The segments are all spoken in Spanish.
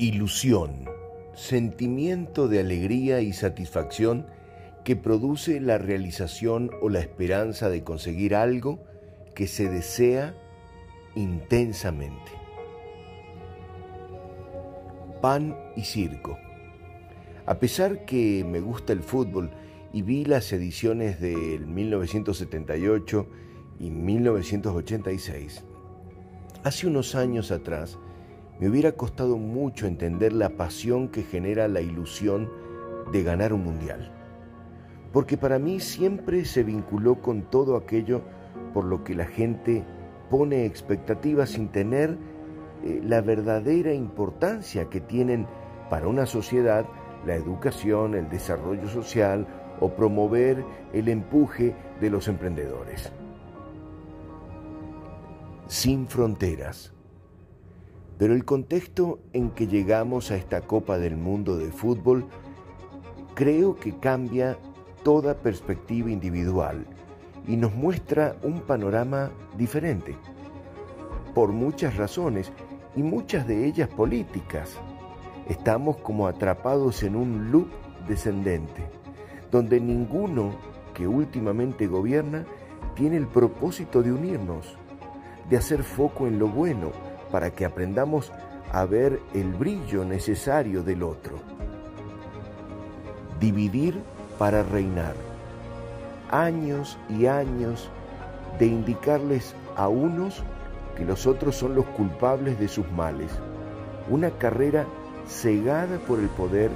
Ilusión, sentimiento de alegría y satisfacción que produce la realización o la esperanza de conseguir algo que se desea intensamente. Pan y circo. A pesar que me gusta el fútbol y vi las ediciones del 1978 y 1986, hace unos años atrás me hubiera costado mucho entender la pasión que genera la ilusión de ganar un mundial. Porque para mí siempre se vinculó con todo aquello por lo que la gente pone expectativas sin tener eh, la verdadera importancia que tienen para una sociedad la educación, el desarrollo social o promover el empuje de los emprendedores. Sin fronteras pero el contexto en que llegamos a esta Copa del Mundo de fútbol creo que cambia toda perspectiva individual y nos muestra un panorama diferente, por muchas razones y muchas de ellas políticas. Estamos como atrapados en un loop descendente, donde ninguno que últimamente gobierna tiene el propósito de unirnos, de hacer foco en lo bueno, para que aprendamos a ver el brillo necesario del otro. Dividir para reinar. Años y años de indicarles a unos que los otros son los culpables de sus males. Una carrera cegada por el poder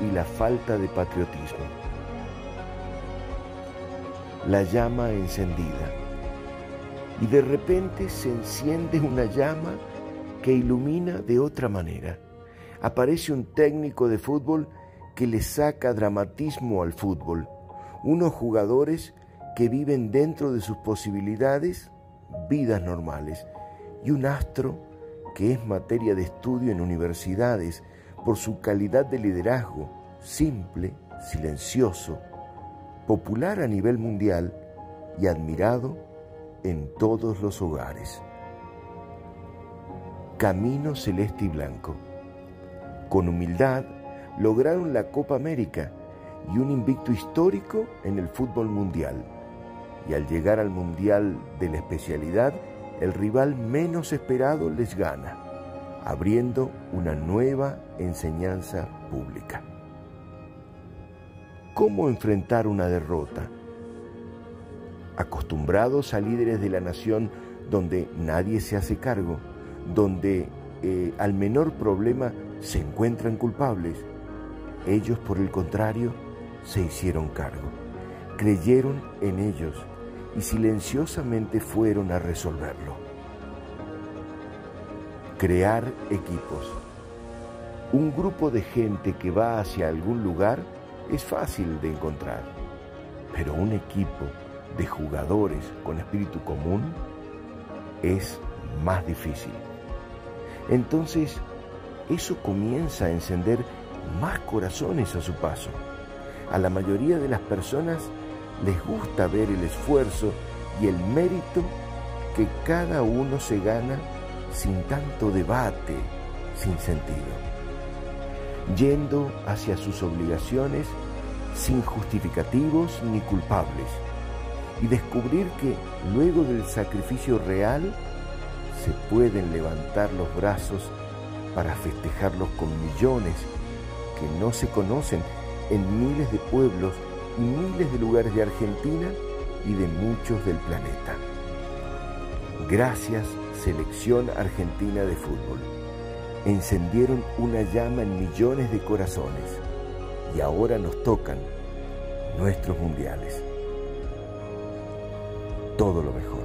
y la falta de patriotismo. La llama encendida. Y de repente se enciende una llama que ilumina de otra manera. Aparece un técnico de fútbol que le saca dramatismo al fútbol, unos jugadores que viven dentro de sus posibilidades vidas normales. Y un astro que es materia de estudio en universidades por su calidad de liderazgo, simple, silencioso, popular a nivel mundial y admirado en todos los hogares camino celeste y blanco. Con humildad lograron la Copa América y un invicto histórico en el fútbol mundial. Y al llegar al mundial de la especialidad, el rival menos esperado les gana, abriendo una nueva enseñanza pública. ¿Cómo enfrentar una derrota? Acostumbrados a líderes de la nación donde nadie se hace cargo, donde eh, al menor problema se encuentran culpables. Ellos, por el contrario, se hicieron cargo, creyeron en ellos y silenciosamente fueron a resolverlo. Crear equipos. Un grupo de gente que va hacia algún lugar es fácil de encontrar, pero un equipo de jugadores con espíritu común es más difícil entonces eso comienza a encender más corazones a su paso. A la mayoría de las personas les gusta ver el esfuerzo y el mérito que cada uno se gana sin tanto debate, sin sentido, yendo hacia sus obligaciones sin justificativos ni culpables, y descubrir que luego del sacrificio real, se pueden levantar los brazos para festejarlos con millones que no se conocen en miles de pueblos y miles de lugares de Argentina y de muchos del planeta. Gracias, Selección Argentina de Fútbol. Encendieron una llama en millones de corazones y ahora nos tocan nuestros mundiales. Todo lo mejor.